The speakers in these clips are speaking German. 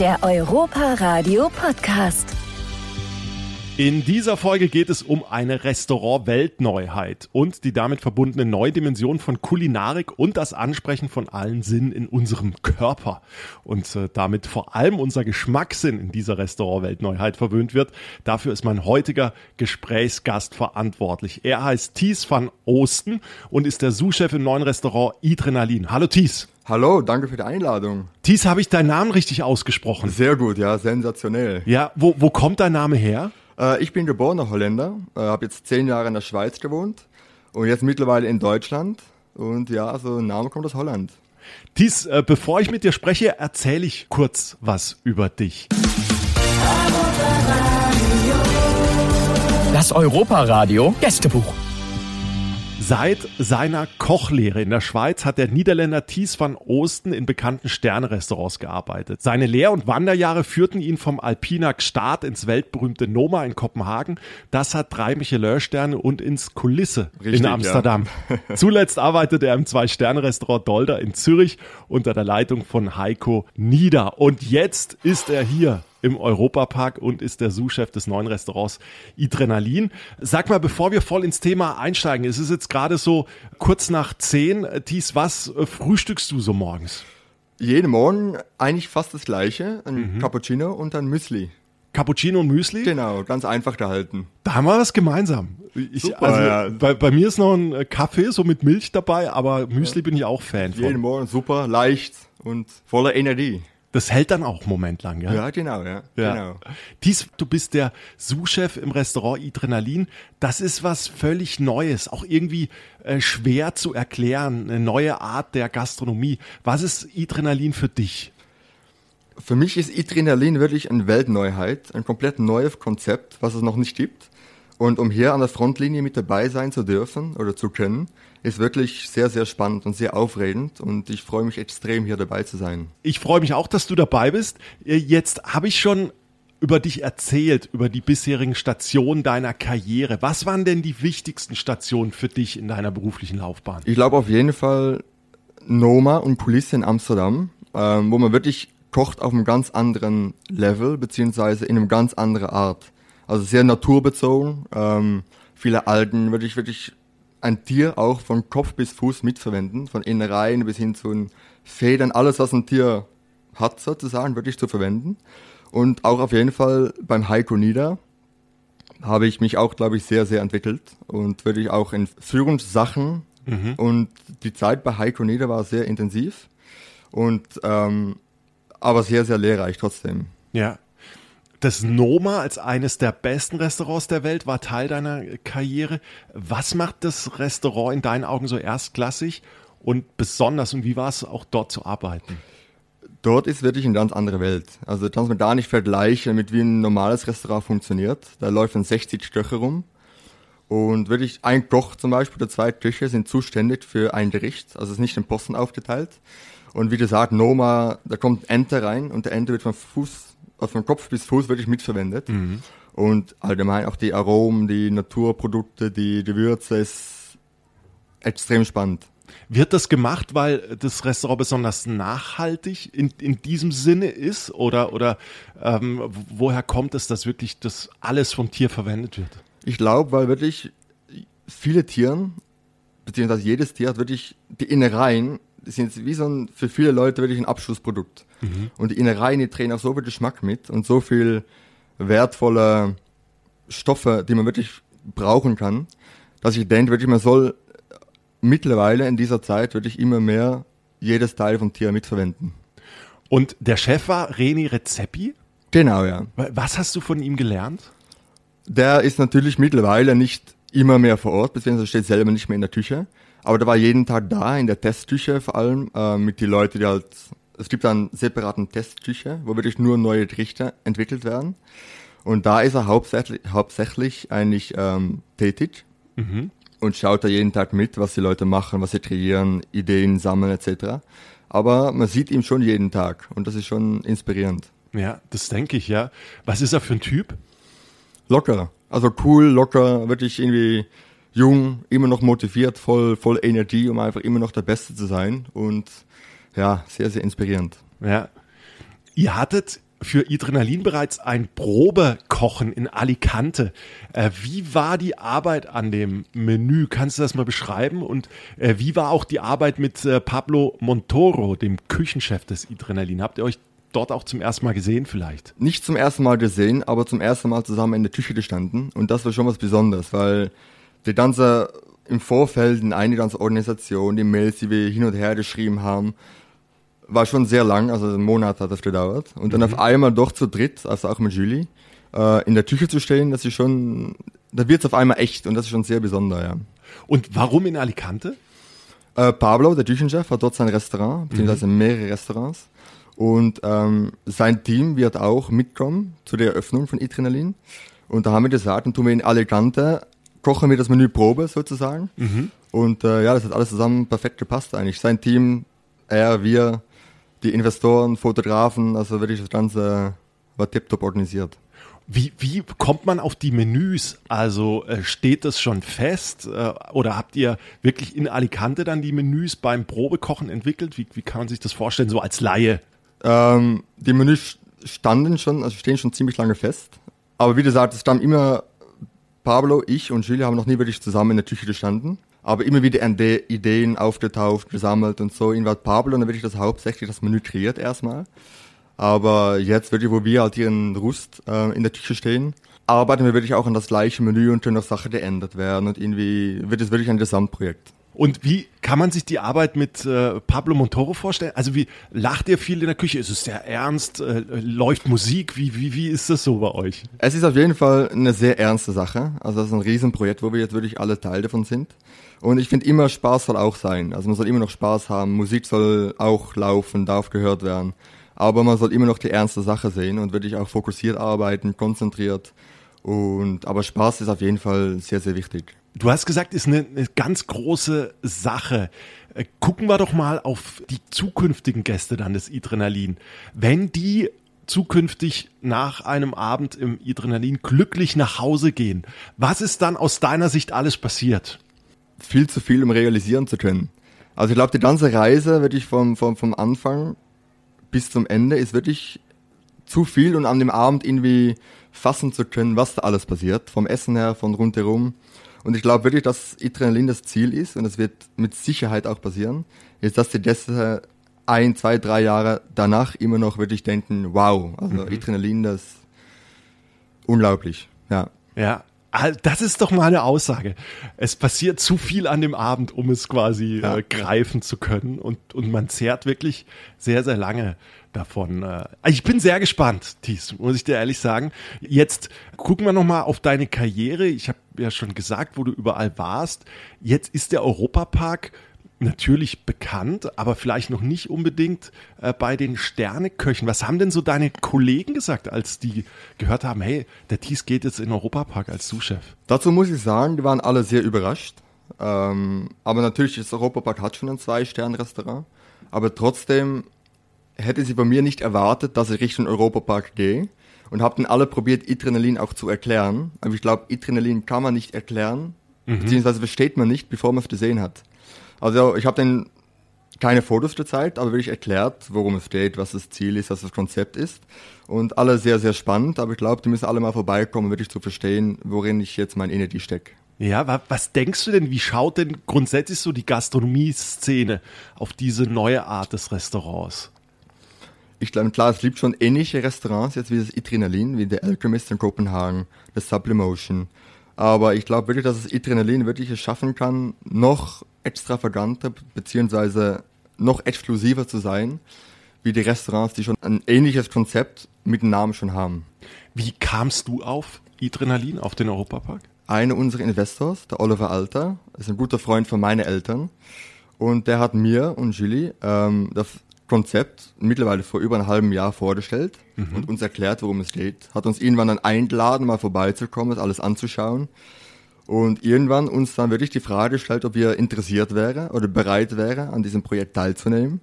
Der Europa Radio Podcast. In dieser Folge geht es um eine Restaurant-Weltneuheit und die damit verbundene neue Dimension von Kulinarik und das Ansprechen von allen Sinnen in unserem Körper. Und äh, damit vor allem unser Geschmackssinn in dieser Restaurant-Weltneuheit verwöhnt wird. Dafür ist mein heutiger Gesprächsgast verantwortlich. Er heißt Thies van Osten und ist der Sous-Chef im neuen Restaurant Adrenalin. Hallo Thies. Hallo, danke für die Einladung. Thies, habe ich deinen Namen richtig ausgesprochen? Sehr gut, ja, sensationell. Ja, wo, wo kommt dein Name her? Äh, ich bin geborener Holländer, äh, habe jetzt zehn Jahre in der Schweiz gewohnt und jetzt mittlerweile in Deutschland. Und ja, also Name kommt aus Holland. Thies, äh, bevor ich mit dir spreche, erzähle ich kurz was über dich. Das Europa-Radio Gästebuch. Seit seiner Kochlehre in der Schweiz hat der Niederländer Thies van Oosten in bekannten Sternrestaurants gearbeitet. Seine Lehr- und Wanderjahre führten ihn vom Alpina Start ins weltberühmte Noma in Kopenhagen. Das hat drei Michelin-Sterne und ins Kulisse Richtig, in Amsterdam. Zuletzt arbeitete er im Zwei-Sterne-Restaurant Dolder in Zürich unter der Leitung von Heiko Nieder. Und jetzt ist er hier im Europapark und ist der Sous-Chef des neuen Restaurants Adrenalin. Sag mal, bevor wir voll ins Thema einsteigen, es ist jetzt gerade so kurz nach zehn. Thies, was äh, frühstückst du so morgens? Jeden Morgen eigentlich fast das gleiche, ein Cappuccino und ein Müsli. Cappuccino und Müsli? Genau, ganz einfach gehalten. Da haben wir was gemeinsam. Ich, Super, also, ja. bei, bei mir ist noch ein äh, Kaffee, so mit Milch dabei, aber Müsli bin ich auch Fan Jeden von. Morgen super, leicht und voller Energie. Das hält dann auch einen Moment lang, ja? Ja, genau, ja. Ja. Genau. Dies, du bist der Sous-Chef im Restaurant Adrenalin. Das ist was völlig Neues, auch irgendwie äh, schwer zu erklären, eine neue Art der Gastronomie. Was ist Adrenalin für dich? Für mich ist Adrenalin wirklich eine Weltneuheit, ein komplett neues Konzept, was es noch nicht gibt. Und um hier an der Frontlinie mit dabei sein zu dürfen oder zu können, ist wirklich sehr, sehr spannend und sehr aufregend. Und ich freue mich extrem, hier dabei zu sein. Ich freue mich auch, dass du dabei bist. Äh, Jetzt habe ich schon über dich erzählt, über die bisherigen Stationen deiner Karriere. Was waren denn die wichtigsten Stationen für dich in deiner beruflichen Laufbahn? Ich glaube auf jeden Fall Noma und Kulisse in Amsterdam, ähm, wo man wirklich kocht auf einem ganz anderen Level, beziehungsweise in einem ganz anderen Art. Also sehr naturbezogen, ähm, viele Algen, wirklich, wirklich ein Tier auch von Kopf bis Fuß mitverwenden, von Innereien bis hin zu den Federn, alles was ein Tier hat sozusagen, wirklich zu verwenden. Und auch auf jeden Fall beim Heiko Nieder habe ich mich auch, glaube ich, sehr, sehr entwickelt und wirklich auch in Führungssachen. Und die Zeit bei Heiko Nieder war sehr intensiv und ähm, aber sehr, sehr lehrreich trotzdem. Ja. Das Noma als eines der besten Restaurants der Welt war Teil deiner Karriere. Was macht das Restaurant in deinen Augen so erstklassig und besonders und wie war es auch dort zu arbeiten? Dort ist wirklich eine ganz andere Welt. Also kannst man da nicht vergleichen mit wie ein normales Restaurant funktioniert. Da laufen 60 Köche rum. Und wirklich ein Koch zum Beispiel oder zwei Köche sind zuständig für ein Gericht. Also es ist nicht in Posten aufgeteilt. Und wie gesagt, Noma, da kommt Ente rein und der Ente wird von Fuß, von Kopf bis Fuß wirklich mitverwendet. Und allgemein auch die Aromen, die Naturprodukte, die Gewürze ist extrem spannend. Wird das gemacht, weil das Restaurant besonders nachhaltig in, in diesem Sinne ist? Oder, oder ähm, woher kommt es, dass wirklich das alles vom Tier verwendet wird? Ich glaube, weil wirklich viele Tieren, beziehungsweise jedes Tier hat wirklich die Innereien, die sind wie so ein, für viele Leute wirklich ein Abschlussprodukt. Und die Innereien, die drehen auch so viel Geschmack mit und so viel wertvolle Stoffe, die man wirklich brauchen kann, dass ich denke, wirklich man soll mittlerweile in dieser Zeit wirklich immer mehr jedes Teil vom Tier mitverwenden. Und der Chef war Reni Rezepi. Genau, ja. Was hast du von ihm gelernt? Der ist natürlich mittlerweile nicht immer mehr vor Ort, beziehungsweise steht selber nicht mehr in der Küche. Aber der war jeden Tag da, in der Testküche vor allem, äh, mit den Leuten, die halt, es gibt einen separaten Testküche, wo wirklich nur neue Gerichte entwickelt werden. Und da ist er hauptsächlich, hauptsächlich eigentlich ähm, tätig und schaut da jeden Tag mit, was die Leute machen, was sie kreieren, Ideen sammeln etc. Aber man sieht ihn schon jeden Tag und das ist schon inspirierend. Ja, das denke ich, ja. Was ist er für ein Typ? Locker, also cool, locker, wirklich irgendwie jung, immer noch motiviert, voll, voll Energie, um einfach immer noch der Beste zu sein und ja, sehr, sehr inspirierend. Ja. Ihr hattet für Adrenalin bereits ein Probekochen in Alicante. Äh, wie war die Arbeit an dem Menü? Kannst du das mal beschreiben? Und äh, wie war auch die Arbeit mit äh, Pablo Montoro, dem Küchenchef des Adrenalin? Habt ihr euch dort auch zum ersten Mal gesehen vielleicht? Nicht zum ersten Mal gesehen, aber zum ersten Mal zusammen in der Küche gestanden. Und das war schon was Besonderes, weil die ganze im Vorfeld in eine ganze Organisation, die Mails, die wir hin und her geschrieben haben, war schon sehr lang, also einen Monat hat das gedauert. Und dann mhm. auf einmal doch zu dritt, also auch mit Julie, äh, in der Küche zu stehen, das ist schon, da wird es auf einmal echt und das ist schon sehr besonders, ja. Und warum in Alicante? Äh, Pablo, der Küchenchef, hat dort sein Restaurant, beziehungsweise mhm. mehrere Restaurants. Und ähm, sein Team wird auch mitkommen zu der Eröffnung von Adrenalin. Und da haben wir gesagt, dann tun wir in Alicante, kochen wir das Menü Probe sozusagen. Mhm. Und äh, ja, das hat alles zusammen perfekt gepasst eigentlich. Sein Team, er, wir, die Investoren, Fotografen, also wirklich das Ganze war tiptop organisiert. Wie, wie kommt man auf die Menüs? Also äh, steht das schon fest äh, oder habt ihr wirklich in Alicante dann die Menüs beim Probekochen entwickelt? Wie, wie kann man sich das vorstellen, so als Laie? Ähm, die Menüs standen schon, also stehen schon ziemlich lange fest. Aber wie gesagt, es standen immer Pablo, ich und Julia haben noch nie wirklich zusammen in der Küche gestanden aber immer wieder Ideen aufgetaucht, gesammelt und so. Irgendwann Pablo und dann wirklich das hauptsächlich das Menü kreiert erstmal. Aber jetzt wirklich, wo wir halt hier in Rust äh, in der Küche stehen, arbeiten wir wirklich auch an das gleiche Menü und können noch Sachen geändert werden und irgendwie wird es wirklich ein Gesamtprojekt. Und wie kann man sich die Arbeit mit äh, Pablo Montoro vorstellen? Also wie lacht ihr viel in der Küche? Ist es sehr ernst? Äh, läuft Musik? Wie, wie, wie ist das so bei euch? Es ist auf jeden Fall eine sehr ernste Sache. Also das ist ein Riesenprojekt, wo wir jetzt wirklich alle Teil davon sind. Und ich finde immer, Spaß soll auch sein. Also man soll immer noch Spaß haben. Musik soll auch laufen, darf gehört werden. Aber man soll immer noch die ernste Sache sehen und wirklich auch fokussiert arbeiten, konzentriert. Und, aber Spaß ist auf jeden Fall sehr, sehr wichtig. Du hast gesagt, ist eine, eine ganz große Sache. Äh, gucken wir doch mal auf die zukünftigen Gäste dann des Adrenalin. Wenn die zukünftig nach einem Abend im Adrenalin glücklich nach Hause gehen, was ist dann aus deiner Sicht alles passiert? Viel zu viel, um realisieren zu können. Also ich glaube, die ganze Reise wirklich vom, vom, vom Anfang bis zum Ende ist wirklich zu viel und an dem Abend irgendwie fassen zu können, was da alles passiert. Vom Essen her, von rundherum. Und ich glaube wirklich, dass Adrenalin das Ziel ist und es wird mit Sicherheit auch passieren, ist, dass die Gäste ein, zwei, drei Jahre danach immer noch wirklich denken, wow, also mhm. Adrenalin, das ist unglaublich, ja. Ja, das ist doch mal eine Aussage. Es passiert zu viel an dem Abend, um es quasi ja. äh, greifen zu können. Und, und man zehrt wirklich sehr, sehr lange davon. Äh, ich bin sehr gespannt, Thies, muss ich dir ehrlich sagen. Jetzt gucken wir nochmal auf deine Karriere. Ich habe ja schon gesagt, wo du überall warst. Jetzt ist der Europapark natürlich bekannt, aber vielleicht noch nicht unbedingt äh, bei den Sterneköchen. Was haben denn so deine Kollegen gesagt, als die gehört haben, hey, der Thies geht jetzt in den Europapark als Sous-Chef? Dazu muss ich sagen, die waren alle sehr überrascht. Ähm, aber natürlich, das Europapark hat schon ein Zwei-Sterne-Restaurant. Aber trotzdem hätte sie bei mir nicht erwartet, dass ich Richtung Europapark gehe und habe dann alle probiert, Adrenalin auch zu erklären. Aber ich glaube, Adrenalin kann man nicht erklären, mhm. beziehungsweise versteht man nicht, bevor man es gesehen hat. Also ich habe dann keine Fotos gezeigt, aber wirklich erklärt, worum es geht, was das Ziel ist, was das Konzept ist. Und alle sehr, sehr spannend, aber ich glaube, die müssen alle mal vorbeikommen, wirklich zu verstehen, worin ich jetzt meine Energie stecke. Ja, was denkst du denn, wie schaut denn grundsätzlich so die Gastronomie-Szene auf diese neue Art des Restaurants? Ich glaube, klar, es gibt schon ähnliche Restaurants jetzt wie das Adrenalin, wie der Alchemist in Kopenhagen, das Sublimotion. Aber ich glaube wirklich, dass das Adrenalin wirklich es schaffen kann, noch extravaganter beziehungsweise noch exklusiver zu sein, wie die Restaurants, die schon ein ähnliches Konzept mit dem Namen schon haben. Wie kamst du auf Adrenalin, auf den Europapark? Einer unserer Investors, der Oliver Alter, ist ein guter Freund von meinen Eltern. Und der hat mir und Julie ähm, das Konzept mittlerweile vor über einem halben Jahr vorgestellt mhm. und uns erklärt, worum es geht. Hat uns irgendwann dann eingeladen, mal vorbeizukommen, das alles anzuschauen und irgendwann uns dann wirklich die Frage gestellt, ob wir interessiert wäre oder bereit wäre, an diesem Projekt teilzunehmen.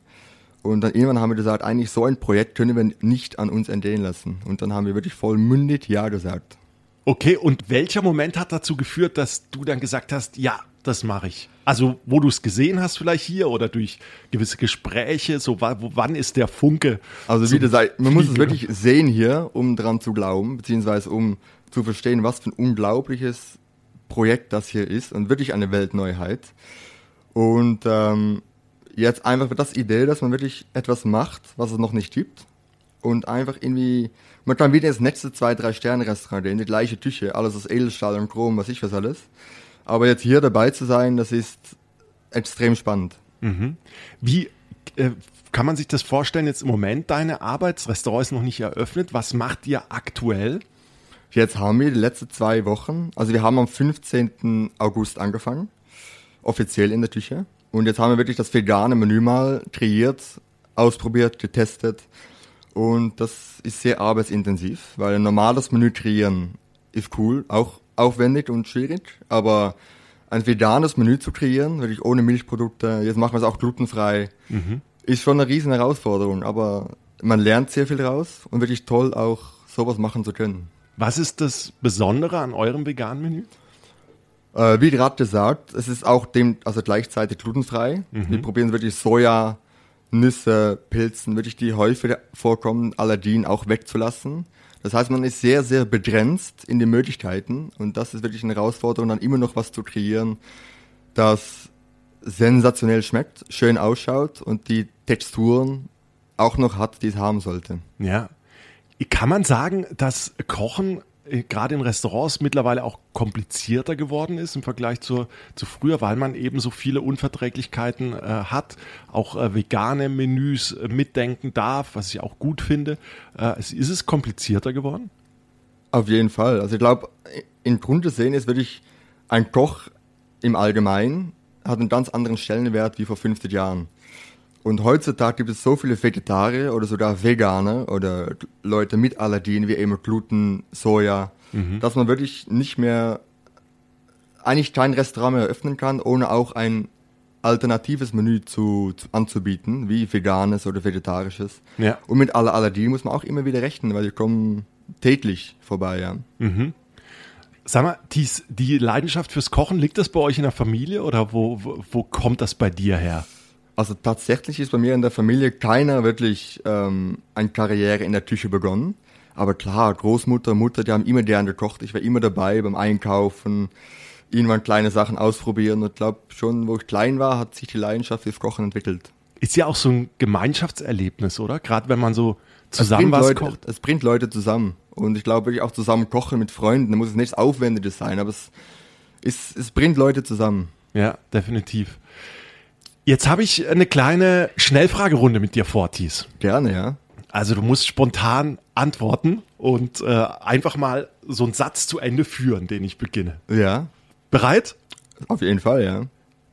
Und dann irgendwann haben wir gesagt, eigentlich so ein Projekt können wir nicht an uns entgehen lassen. Und dann haben wir wirklich vollmündig Ja gesagt. Okay, und welcher Moment hat dazu geführt, dass du dann gesagt hast, ja, das mache ich? Also, wo du es gesehen hast, vielleicht hier oder durch gewisse Gespräche, so wann ist der Funke? Also wie gesagt, man muss es wirklich sehen hier, um dran zu glauben, beziehungsweise um zu verstehen, was für ein unglaubliches Projekt das hier ist und wirklich eine Weltneuheit. Und ähm, jetzt einfach das Idee, dass man wirklich etwas macht, was es noch nicht gibt und einfach irgendwie, man kann wieder ins nächste zwei, drei Sterne Restaurant gehen, die gleiche Küche, alles aus Edelstahl und Chrom, was ich was alles. Aber jetzt hier dabei zu sein, das ist extrem spannend. Wie äh, kann man sich das vorstellen, jetzt im Moment deine Arbeit? Das Restaurant ist noch nicht eröffnet. Was macht ihr aktuell? Jetzt haben wir die letzten zwei Wochen, also wir haben am 15. August angefangen, offiziell in der Küche. Und jetzt haben wir wirklich das vegane Menü mal kreiert, ausprobiert, getestet. Und das ist sehr arbeitsintensiv, weil ein normales Menü kreieren ist cool, auch aufwendig und schwierig. Aber ein veganes Menü zu kreieren, wirklich ohne Milchprodukte, jetzt machen wir es auch glutenfrei, ist schon eine riesen Herausforderung. Aber man lernt sehr viel raus und wirklich toll auch sowas machen zu können. Was ist das Besondere an eurem veganen Menü? Äh, wie gerade gesagt, es ist auch dem, also gleichzeitig glutenfrei. Wir probieren wirklich Soja, Nüsse, Pilzen, wirklich die häufig vorkommen, Allergien auch wegzulassen. Das heißt, man ist sehr, sehr begrenzt in den Möglichkeiten und das ist wirklich eine Herausforderung, dann immer noch was zu kreieren, das sensationell schmeckt, schön ausschaut und die Texturen auch noch hat, die es haben sollte. Ja. Kann man sagen, dass Kochen äh, gerade in Restaurants mittlerweile auch komplizierter geworden ist im Vergleich zu, zu früher, weil man eben so viele Unverträglichkeiten äh, hat, auch äh, vegane Menüs äh, mitdenken darf, was ich auch gut finde. Äh, ist es komplizierter geworden? Auf jeden Fall. Also ich glaube, in Grund des Sehen ist wirklich ein Koch im Allgemeinen hat einen ganz anderen Stellenwert wie vor 50 Jahren. Und heutzutage gibt es so viele Vegetarier oder sogar Veganer oder Leute mit Allergien wie eben Gluten, Soja, dass man wirklich nicht mehr, eigentlich kein Restaurant mehr eröffnen kann, ohne auch ein alternatives Menü zu, zu anzubieten, wie veganes oder vegetarisches. Ja. Und mit aller Allergie muss man auch immer wieder rechnen, weil die kommen täglich vorbei, ja. Sag mal, dies, die Leidenschaft fürs Kochen, liegt das bei euch in der Familie oder wo, wo, wo kommt das bei dir her? Also tatsächlich ist bei mir in der Familie keiner wirklich ähm, eine Karriere in der Küche begonnen. Aber klar, Großmutter, Mutter, die haben immer gern gekocht. Ich war immer dabei beim Einkaufen, irgendwann kleine Sachen ausprobieren. Und glaube schon, wo ich klein war, hat sich die Leidenschaft fürs Kochen entwickelt. Ist ja auch so ein Gemeinschaftserlebnis, oder? Gerade wenn man so zusammen was Leute, kocht. Es bringt Leute zusammen. Und ich glaube wirklich auch zusammen kochen mit Freunden. Da muss es nichts Aufwendiges sein, aber es, es, es bringt Leute zusammen. Ja, definitiv. Jetzt habe ich eine kleine Schnellfragerunde mit dir vor, Thies. Gerne, ja. Also du musst spontan antworten und äh, einfach mal so einen Satz zu Ende führen, den ich beginne. Ja, Bereit? auf jeden Fall, ja.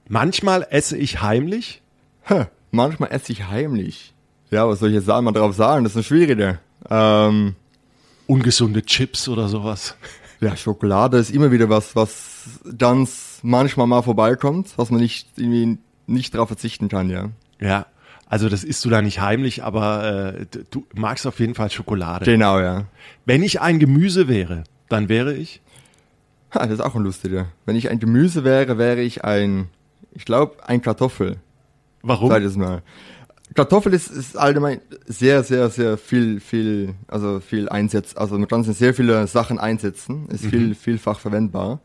Manchmal esse ich heimlich. Hä, manchmal esse ich heimlich. Ja, was soll ich jetzt mal drauf sagen? Das ist eine schwierige. Ähm, Ungesunde Chips oder sowas. ja, Schokolade ist immer wieder was, was ganz manchmal mal vorbeikommt, was man nicht irgendwie nicht drauf verzichten kann, ja. Ja, also das isst du da nicht heimlich, aber äh, du magst auf jeden Fall Schokolade. Genau, ja. Wenn ich ein Gemüse wäre, dann wäre ich. Ha, das ist auch ein lustiger. Wenn ich ein Gemüse wäre, wäre ich ein, ich glaube, ein Kartoffel. Warum? Zweites Mal. Kartoffel ist, ist allgemein sehr, sehr, sehr viel, viel, also viel einsetzt. Also man kann es in sehr viele Sachen einsetzen. Ist viel, vielfach verwendbar.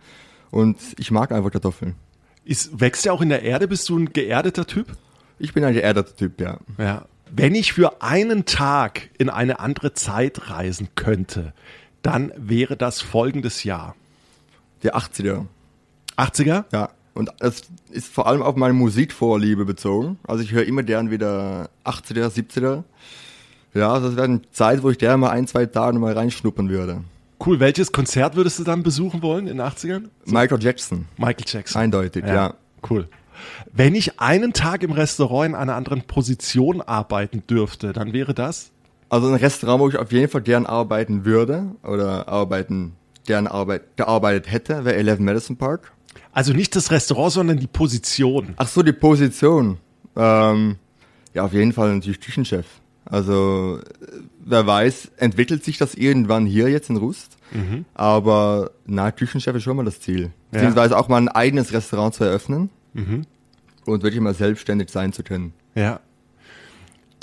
Und ich mag einfach Kartoffeln. Ist, wächst ja auch in der Erde? Bist du ein geerdeter Typ? Ich bin ein geerdeter Typ, ja. Ja. Wenn ich für einen Tag in eine andere Zeit reisen könnte, dann wäre das folgendes Jahr. Der 80er. 80er? Ja. Und es ist vor allem auf meine Musikvorliebe bezogen. Also ich höre immer gern wieder 80er, 70er. Ja, das wäre eine Zeit, wo ich gerne mal ein, zwei Tage mal reinschnuppern würde. Cool. Welches Konzert würdest du dann besuchen wollen in den 80ern? Michael Jackson. Michael Jackson. Eindeutig, ja. Cool. Wenn ich einen Tag im Restaurant in einer anderen Position arbeiten dürfte, dann wäre das? Also ein Restaurant, wo ich auf jeden Fall gern arbeiten würde oder arbeiten, gern arbeit, gearbeitet hätte, wäre 11 Madison Park. Also nicht das Restaurant, sondern die Position. Ach so, die Position. Ähm, ja, auf jeden Fall natürlich Küchenchef. Also wer weiß, entwickelt sich das irgendwann hier jetzt in Rust. Mhm. Aber na, Küchenchef ist schon mal das Ziel. Beziehungsweise auch mal ein eigenes Restaurant zu eröffnen mhm. und wirklich mal selbstständig sein zu können. Ja.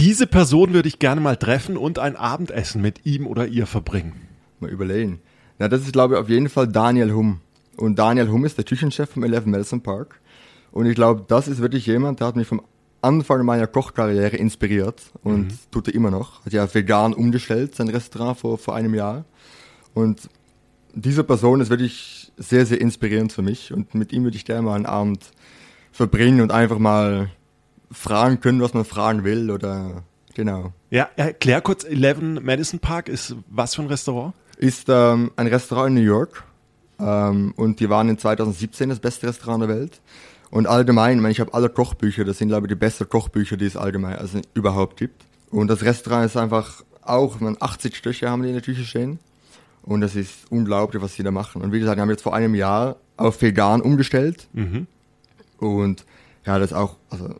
Diese Person würde ich gerne mal treffen und ein Abendessen mit ihm oder ihr verbringen. Mal überlegen. Na, das ist, glaube ich, auf jeden Fall Daniel Humm. Und Daniel Humm ist der Küchenchef vom 11 Melson Park. Und ich glaube, das ist wirklich jemand, der hat mich vom Anfang meiner Kochkarriere inspiriert und mhm. tut er immer noch. Hat ja vegan umgestellt, sein Restaurant vor, vor einem Jahr. Und diese Person ist wirklich sehr, sehr inspirierend für mich. Und mit ihm würde ich gerne mal einen Abend verbringen und einfach mal fragen können, was man fragen will oder genau. Ja, erklär kurz, 11 Madison Park ist was für ein Restaurant? Ist ähm, ein Restaurant in New York ähm, und die waren in 2017 das beste Restaurant der Welt. Und allgemein, ich, meine, ich habe alle Kochbücher, das sind glaube ich die besten Kochbücher, die es allgemein also überhaupt gibt. Und das Restaurant ist einfach auch, man 80 Stöche haben die in der Küche stehen. Und das ist unglaublich, was sie da machen. Und wie gesagt, die haben jetzt vor einem Jahr auf vegan umgestellt. Mhm. Und ja, das ist auch, also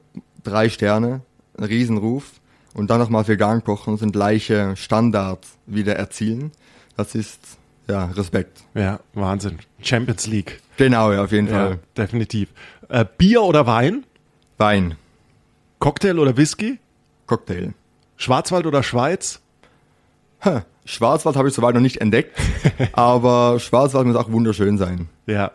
drei Sterne, ein Riesenruf. Und dann nochmal vegan kochen und den gleichen Standard wieder erzielen. Das ist, ja, Respekt. Ja, Wahnsinn. Champions League. Genau, ja, auf jeden ja, Fall. Definitiv. Äh, Bier oder Wein? Wein. Cocktail oder Whisky? Cocktail. Schwarzwald oder Schweiz? Ha, Schwarzwald habe ich soweit noch nicht entdeckt, aber Schwarzwald muss auch wunderschön sein. Ja.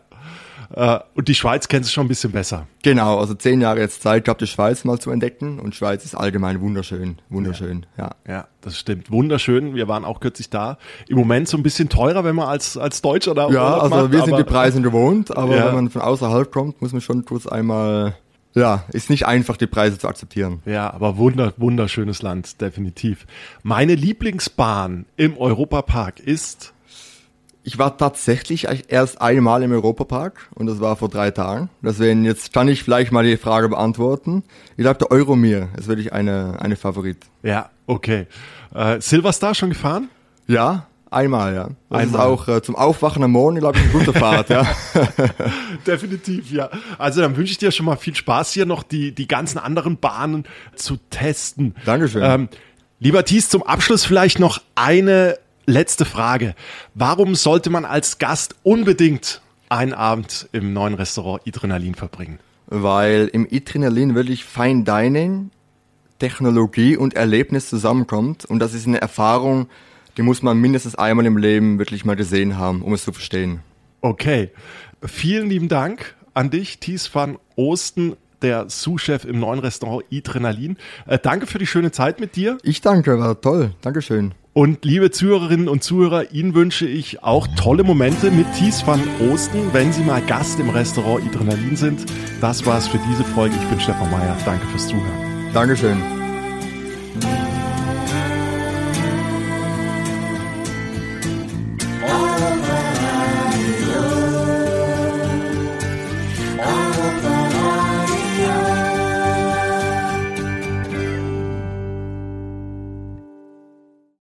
Äh, und die Schweiz kennst du schon ein bisschen besser. Genau, also zehn Jahre jetzt Zeit gehabt, die Schweiz mal zu entdecken und Schweiz ist allgemein wunderschön, wunderschön, ja. Ja, ja das stimmt, wunderschön. Wir waren auch kürzlich da. Im Moment so ein bisschen teurer, wenn man als, als Deutscher da Ja, also macht, wir sind die Preise gewohnt, aber ja. wenn man von außerhalb kommt, muss man schon kurz einmal ja, ist nicht einfach, die Preise zu akzeptieren. Ja, aber wunder, wunderschönes Land, definitiv. Meine Lieblingsbahn im Europapark ist ich war tatsächlich erst einmal im Europapark und das war vor drei Tagen. Deswegen jetzt kann ich vielleicht mal die Frage beantworten. Ich glaube, der Euromir ist wirklich eine, eine Favorit. Ja, okay. Äh, Silverstar schon gefahren? Ja, einmal, ja. Das einmal. ist auch äh, zum Aufwachen am Morgen, glaube ich, eine gute Fahrt, ja. Definitiv, ja. Also dann wünsche ich dir schon mal viel Spaß hier noch die, die ganzen anderen Bahnen zu testen. Dankeschön. Ähm, lieber Thies, zum Abschluss vielleicht noch eine letzte Frage. Warum sollte man als Gast unbedingt einen Abend im neuen Restaurant Adrenalin verbringen? Weil im Adrenalin wirklich Fine Dining, Technologie und Erlebnis zusammenkommt. Und das ist eine Erfahrung, die muss man mindestens einmal im Leben wirklich mal gesehen haben, um es zu verstehen. Okay. Vielen lieben Dank an dich, Thies van Osten, der Sous-Chef im neuen Restaurant Adrenalin. Äh, danke für die schöne Zeit mit dir. Ich danke, war toll. Dankeschön. Und liebe Zuhörerinnen und Zuhörer, Ihnen wünsche ich auch tolle Momente mit Thies van Osten, wenn Sie mal Gast im Restaurant Adrenalin sind. Das war's für diese Folge. Ich bin Stefan Meyer. Danke fürs Zuhören. Dankeschön.